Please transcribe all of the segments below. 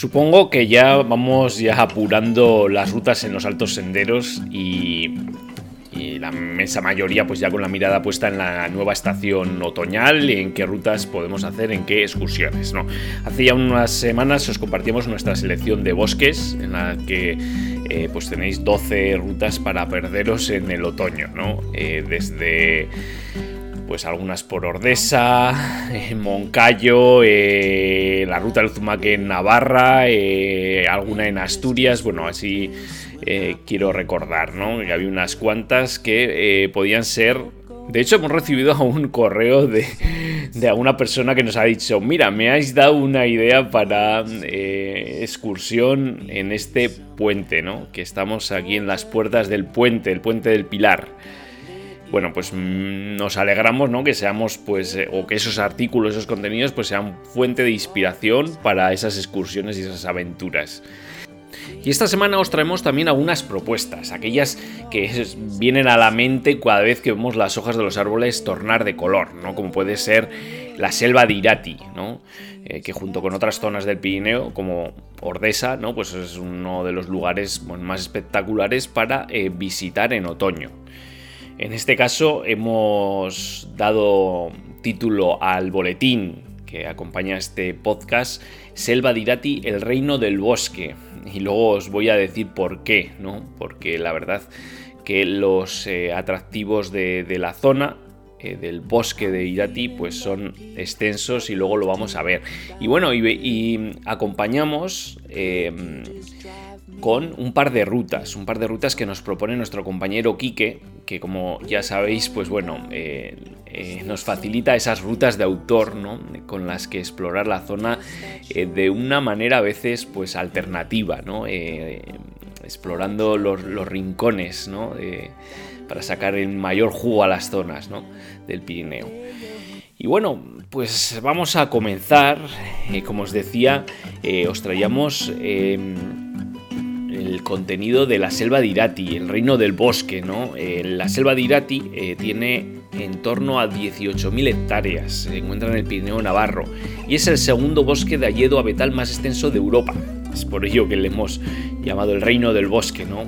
Supongo que ya vamos ya apurando las rutas en los altos senderos y, la inmensa mayoría pues ya con la mirada puesta en la nueva estación otoñal y en qué rutas podemos hacer, en qué excursiones. ¿no? Hace ya unas semanas os compartimos nuestra selección de bosques en la que eh, pues tenéis 12 rutas para perderos en el otoño, ¿no? Eh, desde pues algunas por Ordesa, eh, Moncayo, eh, la ruta del Zumaque en Navarra, eh, alguna en Asturias, bueno, así quiero recordar, ¿no? Que había unas cuantas que podían ser... De hecho, hemos recibido un correo de, de alguna persona que nos ha dicho, mira, me habéis dado una idea para excursión en este puente, ¿no? Que estamos aquí en las puertas del puente, el puente del Pilar bueno, pues mm, nos alegramos, ¿no? Que seamos, pues, eh, o que esos artículos, esos contenidos, pues sean fuente de inspiración para esas excursiones y esas aventuras. Y esta semana os traemos también algunas propuestas, aquellas que vienen a la mente cada vez que vemos las hojas de los árboles tornar de color, ¿no? Como puede ser la selva de Irati, ¿no? Eh, que junto con otras zonas del Pirineo, como Ordesa, ¿no? Pues es uno de los lugares más espectaculares para eh, visitar en otoño. En este caso hemos dado título al boletín que acompaña este podcast, Selva de Irati, el reino del bosque. Y luego os voy a decir por qué, ¿no? Porque la verdad que los eh, atractivos de, la zona eh, del bosque de Irati pues son extensos y luego lo vamos a ver. Y bueno, y acompañamos eh, con un par de rutas, un par de rutas que nos propone nuestro compañero Quique, que como ya sabéis, pues bueno, eh, eh, nos facilita esas rutas de autor, ¿no? Con las que explorar la zona eh, de una manera a veces, pues alternativa, ¿no? Explorando los, rincones, ¿no? Para sacar el mayor jugo a las zonas, ¿no? Del Pirineo. Y bueno, pues vamos a comenzar. Como os decía, os traíamos eh, el contenido de la selva de Irati, el reino del bosque, ¿no? Eh, la selva de Irati eh, tiene en torno a 18.000 hectáreas, se encuentra en el Pirineo Navarro y es el segundo bosque de hayedo abetal más extenso de Europa. Es por ello que le hemos llamado el reino del bosque, ¿no?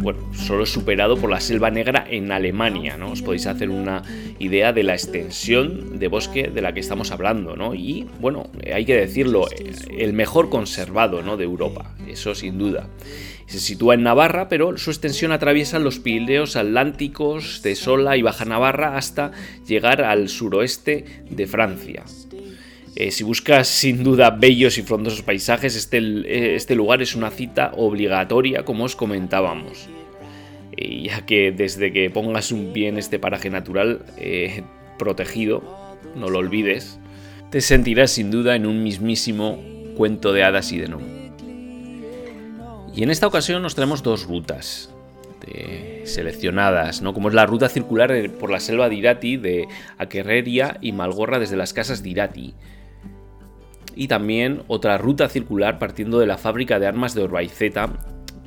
Bueno, solo es superado por la selva negra en Alemania, ¿no? Os podéis hacer una idea de la extensión de bosque de la que estamos hablando, ¿no? Y, bueno, hay que decirlo, el mejor conservado, ¿no? De Europa, eso sin duda. Se sitúa en Navarra, pero su extensión atraviesa los Pirineos Atlánticos de Sola y Baja Navarra hasta llegar al suroeste de Francia. Eh, si buscas sin duda bellos y frondosos paisajes, este, eh, este lugar es una cita obligatoria, como os comentábamos. Y ya que desde que pongas un pie en este paraje natural eh, protegido, no lo olvides, te sentirás sin duda en un mismísimo cuento de hadas y de gnomo. Y en esta ocasión nos traemos dos rutas seleccionadas, ¿no? Como es la ruta circular eh, por la selva de Irati, de Aquerreria y Malgorra desde las casas de Irati. Y también otra ruta circular partiendo de la fábrica de armas de Orbaizeta,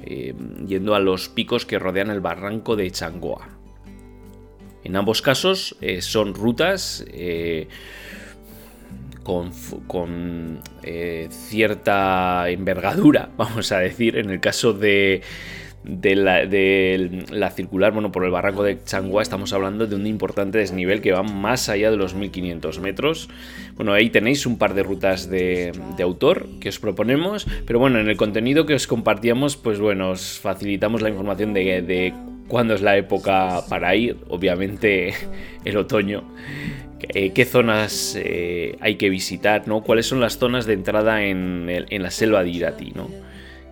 eh, yendo a los picos que rodean el barranco de Changoa. En ambos casos eh, son rutas eh, con, eh, cierta envergadura, vamos a decir. En el caso de, de la, de la, circular, bueno, por el barranco de Changua estamos hablando de un importante desnivel que va más allá de los 1500 metros. Bueno, ahí tenéis un par de rutas de, autor que os proponemos, pero bueno, en el contenido que os compartíamos, pues bueno, os facilitamos la información de, de cuándo es la época para ir, obviamente el otoño. Eh, qué zonas eh, hay que visitar, ¿no? ¿Cuáles son las zonas de entrada en, en la selva de Irati, ¿no?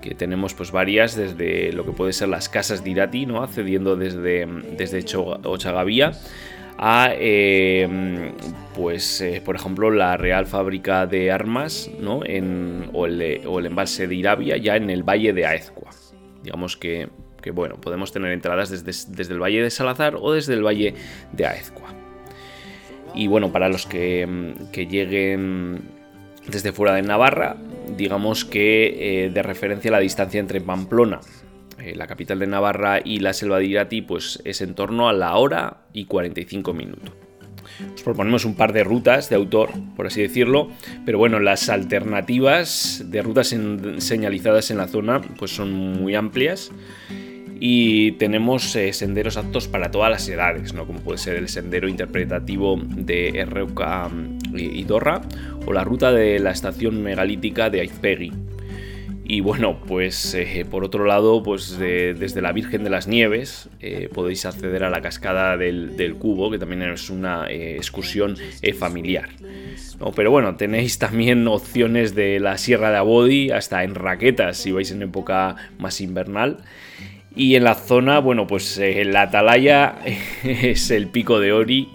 Que tenemos pues varias desde lo que puede ser las casas de Irati, ¿no? accediendo desde, desde Ochagavía a eh, pues eh, por ejemplo la Real Fábrica de Armas ¿no? en, o, el, o, el, embalse de Irabia ya en el Valle de Aezcua. Digamos que, que bueno, podemos tener entradas desde, desde, el Valle de Salazar o desde el Valle de Aezcua. Y bueno, para los que, que lleguen desde fuera de Navarra, digamos que eh, de referencia la distancia entre Pamplona, eh, la capital de Navarra, y la selva de Irati, pues es en torno a la hora y 45 minutos. Os proponemos un par de rutas de autor, por así decirlo, pero bueno, las alternativas de rutas señalizadas en la zona pues son muy amplias y tenemos eh, senderos aptos para todas las edades, ¿no? como puede ser el sendero interpretativo de RK Idorra o la ruta de la estación megalítica de Aizpegui. Y bueno, pues eh, por otro lado, pues desde la Virgen de las Nieves eh, podéis acceder a la cascada del, Cubo, que también es una excursión familiar. Pero bueno, tenéis también opciones de la Sierra de Abodi hasta en raquetas si vais en época más invernal. Y en la zona, bueno, pues eh, la atalaya es el pico de Ori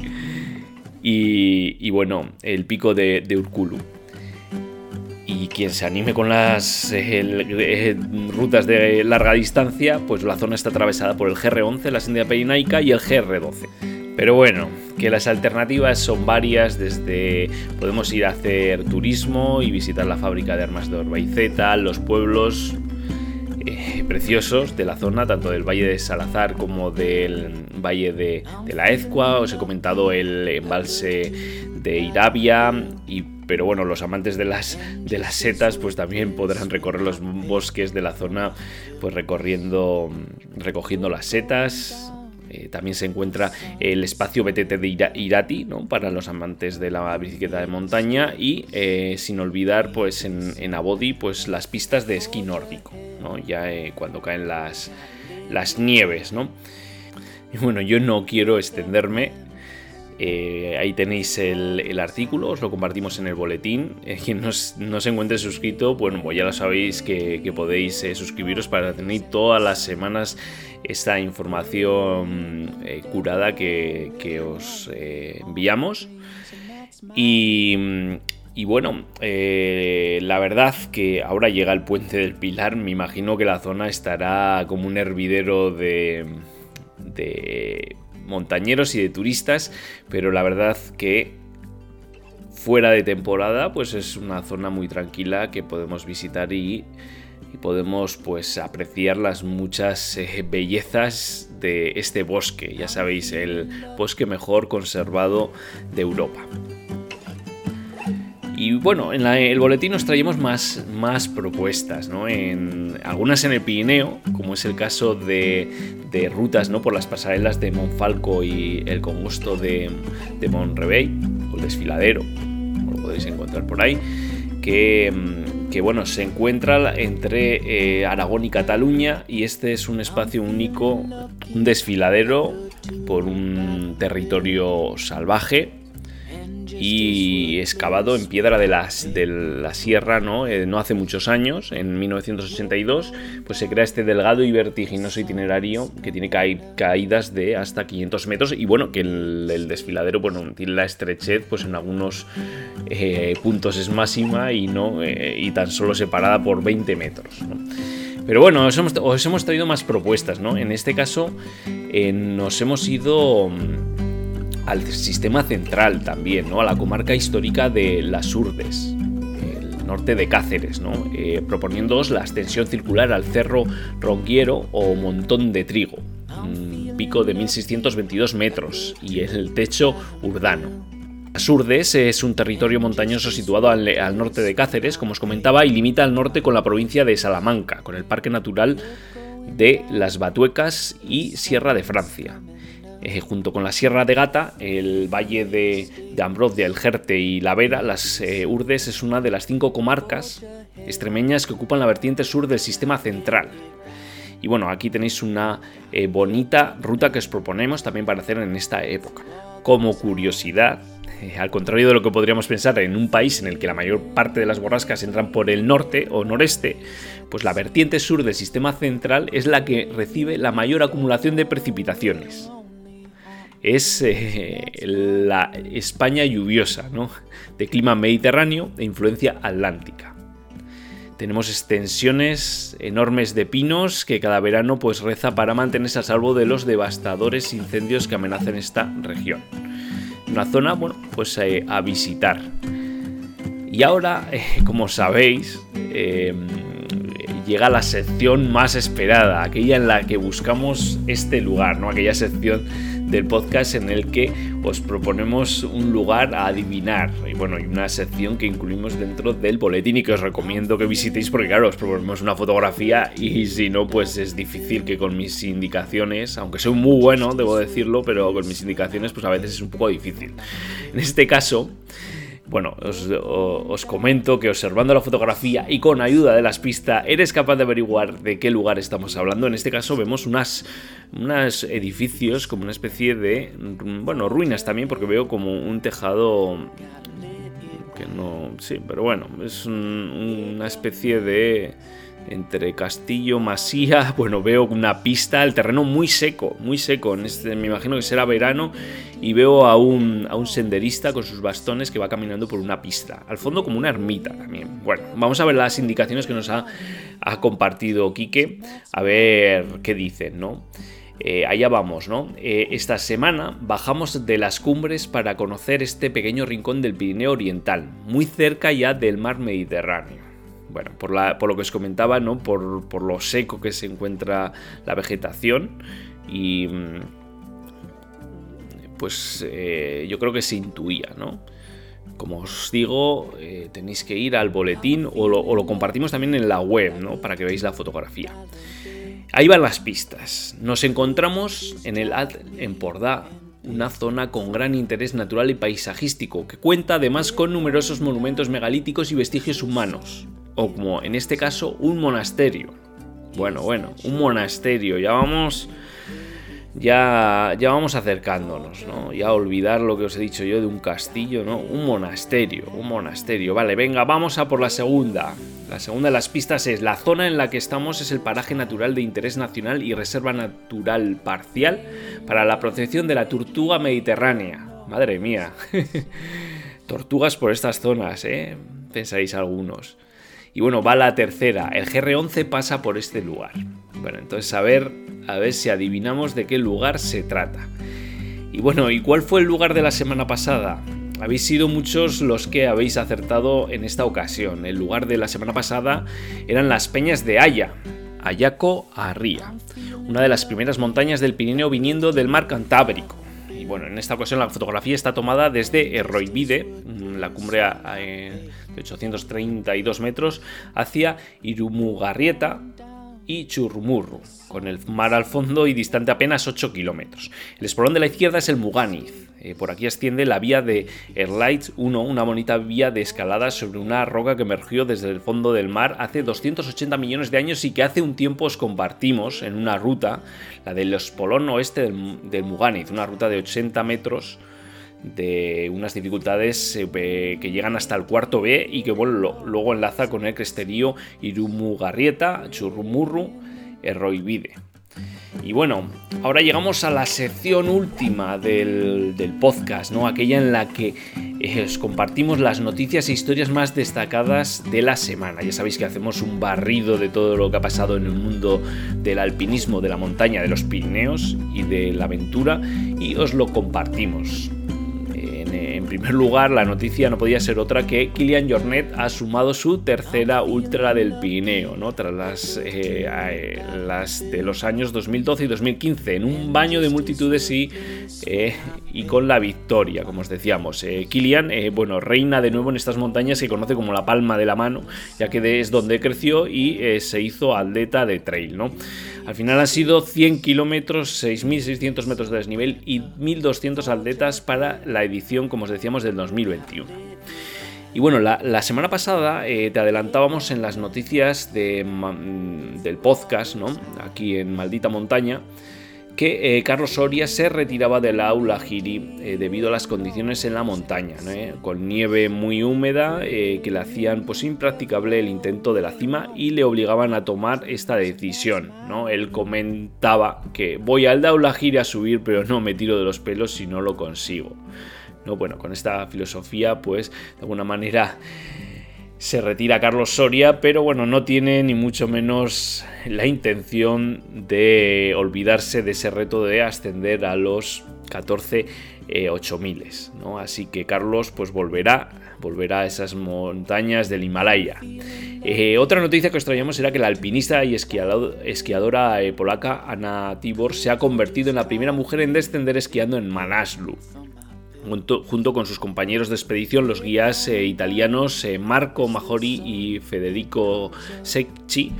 y, bueno, el pico de, Urkulu. Y quien se anime con las eh, rutas de larga distancia, pues la zona está atravesada por el GR11, la senda perinaica y el GR12. Pero bueno, que las alternativas son varias, desde podemos ir a hacer turismo y visitar la fábrica de armas de Orbaiceta, los pueblos, eh, preciosos de la zona, tanto del Valle de Salazar como del Valle de, la Ezcua. Os he comentado el embalse de Irabia y pero bueno, los amantes de las, de las setas pues también podrán recorrer los bosques de la zona pues recorriendo recogiendo las setas eh, también se encuentra el espacio BTT de Irati, ¿no? para los amantes de la bicicleta de montaña y eh, sin olvidar pues en, Abodi pues las pistas de esquí nórdico, ¿no? ya eh, cuando caen las, las nieves. ¿no? Bueno, yo no quiero extenderme, ahí tenéis el, artículo, os lo compartimos en el boletín. quien no, se encuentre suscrito, bueno, pues ya lo sabéis que, podéis suscribiros para tener todas las semanas esta información eh, curada que, os eh, enviamos. Y, bueno, eh, la verdad que ahora llega el puente del Pilar, me imagino que la zona estará como un hervidero de, de montañeros y de turistas, pero la verdad que fuera de temporada pues es una zona muy tranquila que podemos visitar y podemos pues apreciar las muchas eh, bellezas de este bosque, ya sabéis, el bosque mejor conservado de Europa. Y bueno, en el boletín nos traemos más, más propuestas, ¿no? En, algunas en el Pirineo, como es el caso de, de, rutas ¿no? por las pasarelas de Monfalco y el congosto de, de o el desfiladero, como lo podéis encontrar por ahí, que que bueno, se encuentra entre eh, Aragón y Cataluña y este es un espacio único, un desfiladero por un territorio salvaje y excavado en piedra de, las, de la sierra ¿no? Eh, no hace muchos años, en 1982, pues se crea este delgado y vertiginoso itinerario que tiene caídas de hasta 500 metros y bueno, que el, desfiladero bueno, tiene la estrechez, pues en algunos eh, puntos es máxima y, no, eh, y tan solo separada por 20 metros. Pero bueno, os hemos, os hemos, traído más propuestas, ¿no? En este caso nos hemos ido al sistema central también, ¿no? a la comarca histórica de Las Urdes, el norte de Cáceres, ¿no? Eh, proponiéndoos la extensión circular al Cerro Ronquiero o Montón de Trigo, un pico de 1622 metros y el techo urdano. Las Urdes es un territorio montañoso situado al, al, norte de Cáceres, como os comentaba, y limita al norte con la provincia de Salamanca, con el Parque Natural de las Batuecas y Sierra de Francia. Eh, junto con la Sierra de Gata, el valle de, de el Jerte y la Vera, las eh, Urdes es una de las cinco comarcas extremeñas que ocupan la vertiente sur del sistema central. Y bueno, aquí tenéis una eh, bonita ruta que os proponemos también para hacer en esta época. Como curiosidad, al contrario de lo que podríamos pensar en un país en el que la mayor parte de las borrascas entran por el norte o noreste, pues la vertiente sur del sistema central es la que recibe la mayor acumulación de precipitaciones es eh, la España lluviosa, ¿no? de clima mediterráneo e influencia atlántica. Tenemos extensiones enormes de pinos que cada verano pues reza para mantenerse a salvo de los devastadores incendios que amenazan esta región. Una zona, bueno, pues eh, a visitar. Y ahora, eh, como sabéis, llega la sección más esperada, aquella en la que buscamos este lugar, ¿no? Aquella sección del podcast en el que os proponemos un lugar a adivinar. Y bueno, y una sección que incluimos dentro del boletín y que os recomiendo que visitéis porque claro, os proponemos una fotografía y si no, pues es difícil que con mis indicaciones, aunque soy muy bueno, debo decirlo, pero con mis indicaciones pues a veces es un poco difícil. En este caso... Bueno, os, comento que observando la fotografía y con ayuda de las pistas eres capaz de averiguar de qué lugar estamos hablando. En este caso vemos unas, unos edificios como una especie de, bueno, ruinas también porque veo como un tejado que no, sí, pero bueno, es una especie de entre Castillo, Masía, bueno, veo una pista, el terreno muy seco, muy seco, en este, me imagino que será verano, y veo a un, a un senderista con sus bastones que va caminando por una pista, al fondo como una ermita también. Bueno, vamos a ver las indicaciones que nos ha, compartido Quique, a ver qué dicen, ¿no? Eh, allá vamos, ¿no? Eh, esta semana bajamos de las cumbres para conocer este pequeño rincón del Pirineo Oriental, muy cerca ya del mar Mediterráneo bueno, por, lo que os comentaba, ¿no? Por, lo seco que se encuentra la vegetación y mm, pues eh, yo creo que se intuía, ¿no? Como os digo, tenéis que ir al boletín o lo, compartimos también en la web, ¿no? Para que veáis la fotografía. Ahí van las pistas. Nos encontramos en el Ad en una zona con gran interés natural y paisajístico, que cuenta además con numerosos monumentos megalíticos y vestigios humanos o como en este caso un monasterio. Bueno, bueno, un monasterio, ya vamos ya, ya vamos acercándonos, ¿no? Ya olvidar lo que os he dicho yo de un castillo, ¿no? Un monasterio, un monasterio. Vale, venga, vamos a por la segunda. La segunda de las pistas es, la zona en la que estamos es el paraje natural de interés nacional y reserva natural parcial para la protección de la tortuga mediterránea. Madre mía. Tortugas por estas zonas, ¿eh? Pensáis algunos. Y bueno, va la tercera. El GR11 pasa por este lugar. Bueno, entonces a ver, a ver si adivinamos de qué lugar se trata. Y bueno, ¿y cuál fue el lugar de la semana pasada? Habéis sido muchos los que habéis acertado en esta ocasión. El lugar de la semana pasada eran las Peñas de Haya, Ayaco Arría, una de las primeras montañas del Pirineo viniendo del mar Cantábrico. Y bueno, en esta ocasión la fotografía está tomada desde Erroivide, la cumbre eh, 832 metros hacia Irumugarrieta y Churrumurru, con el mar al fondo y distante apenas 8 kilómetros. El espolón de la izquierda es el Muganiz. Eh, por aquí asciende la vía de Erlight 1, una bonita vía de escalada sobre una roca que emergió desde el fondo del mar hace 280 millones de años y que hace un tiempo os compartimos en una ruta, la del espolón oeste del, del una ruta de 80 metros de unas dificultades eh, que llegan hasta el cuarto B y que luego enlaza con el cresterío Irumugarrieta, Churrumurru, Erroivide. Y bueno, ahora llegamos a la sección última del, podcast, ¿no? Aquella en la que eh, os compartimos las noticias e historias más destacadas de la semana. Ya sabéis que hacemos un barrido de todo lo que ha pasado en el mundo del alpinismo, de la montaña, de los Pirineos y de la aventura y os lo compartimos primer lugar, la noticia no podía ser otra que Kilian Jornet ha sumado su tercera ultra del Pirineo, ¿no? tras las, eh, las de los años 2012 y 2015, en un baño de multitudes y, eh, y con la victoria, como os decíamos. Eh, Kilian, bueno, reina de nuevo en estas montañas que conoce como la palma de la mano, ya que es donde creció y se hizo atleta de trail, ¿no? Al final han sido 100 kilómetros, 6.600 metros de desnivel y 1.200 atletas para la edición, como os decíamos, del 2021. Y bueno, la, semana pasada eh, te adelantábamos en las noticias de, del podcast, ¿no? Aquí en Maldita Montaña, que eh, Carlos Soria se retiraba del aula Giri eh, debido a las condiciones en la montaña, eh, con nieve muy húmeda que le hacían pues impracticable el intento de la cima y le obligaban a tomar esta decisión. ¿no? Él comentaba que voy al aula Giri a subir pero no me tiro de los pelos si no lo consigo. ¿No? Bueno, con esta filosofía pues de alguna manera se retira Carlos Soria, pero bueno, no tiene ni mucho menos la intención de olvidarse de ese reto de ascender a los 14 8000, ¿no? Así que Carlos pues volverá, volverá a esas montañas del Himalaya. Eh, otra noticia que os traíamos era que la alpinista y esquiadora eh, polaca Ana Tibor se ha convertido en la primera mujer en descender esquiando en Manaslu junto, con sus compañeros de expedición, los guías eh, italianos eh, Marco Majori y Federico Secchi.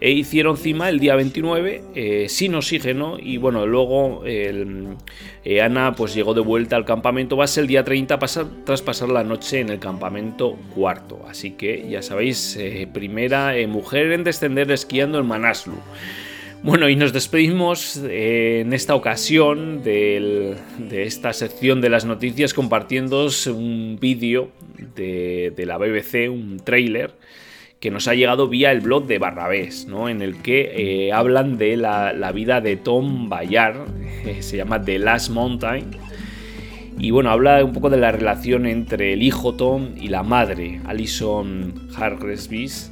E hicieron cima el día 29 eh, sin oxígeno y bueno, luego Ana pues llegó de vuelta al campamento base el día 30 tras pasar la noche en el campamento cuarto. Así que ya sabéis, primera mujer en descender esquiando en Manaslu. Bueno, y nos despedimos eh, en esta ocasión de esta sección de las noticias compartiendo un vídeo de, la BBC, un trailer que nos ha llegado vía el blog de Barrabés, ¿no? en el que eh, hablan de la, vida de Tom Bayard, eh, se llama The Last Mountain, y bueno, habla un poco de la relación entre el hijo Tom y la madre, Alison Hargreaves,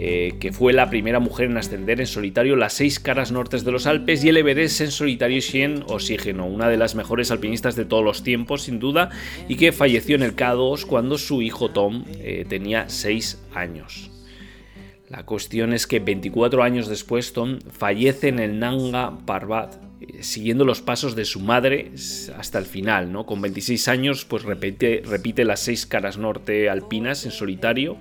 eh, que fue la primera mujer en ascender en solitario las seis caras nortes de los Alpes y el Everest en solitario sin oxígeno, una de las mejores alpinistas de todos los tiempos, sin duda, y que falleció en el K2 cuando su hijo Tom eh, tenía seis años. La cuestión es que 24 años después Tom fallece en el Nanga Parbat, eh, siguiendo los pasos de su madre hasta el final, ¿no? Con 26 años, pues repite, repite las seis caras norte alpinas en solitario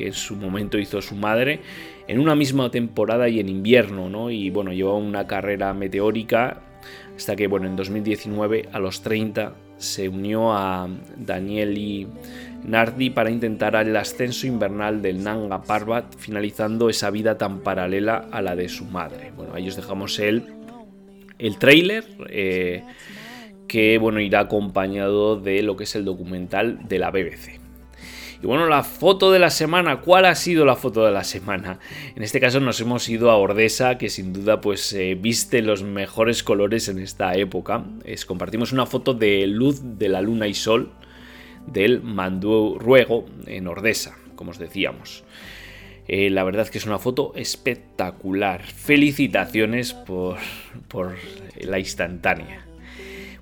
que en su momento hizo su madre, en una misma temporada y en invierno, ¿no? Y bueno, llevó una carrera meteórica hasta que, bueno, en 2019, a los 30, se unió a Danieli Nardi para intentar el ascenso invernal del Nanga Parbat, finalizando esa vida tan paralela a la de su madre. Bueno, ahí os dejamos el, el trailer. Eh, que bueno, irá acompañado de lo que es el documental de la BBC. Y bueno, la foto de la semana, ¿cuál ha sido la foto de la semana? En este caso nos hemos ido a Ordesa, que sin duda pues eh, viste los mejores colores en esta época. Es, compartimos una foto de luz de la luna y sol del Ruego en Ordesa, como os decíamos. Eh, la verdad que es una foto espectacular. Felicitaciones por, por la instantánea.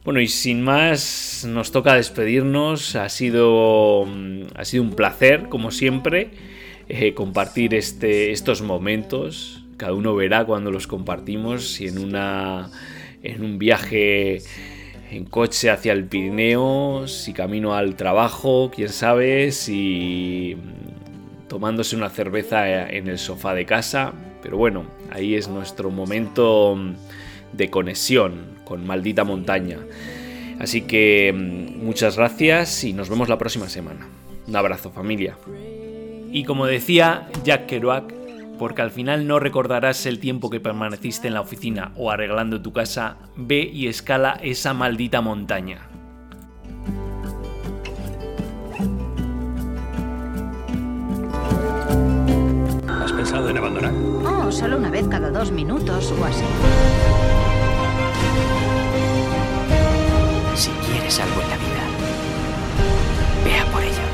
Bueno, y sin más, nos toca despedirnos. Ha sido, mm, ha sido un placer, como siempre, eh, compartir este, estos momentos. Cada uno verá cuando los compartimos, si en, una, en un viaje en coche hacia el Pirineo, si camino al trabajo, quién sabe, si mm, tomándose una cerveza en el sofá de casa. Pero bueno, ahí es nuestro momento mm, de conexión con Maldita Montaña. Así que mm, muchas gracias y nos vemos la próxima semana. Un abrazo familia. Y como decía Jack Kerouac, porque al final no recordarás el tiempo que permaneciste en la oficina o arreglando tu casa, ve y escala esa maldita montaña. ¿Has pensado en abandonar? Solo una vez cada dos minutos o así. Si quieres algo en la vida, vea por ello.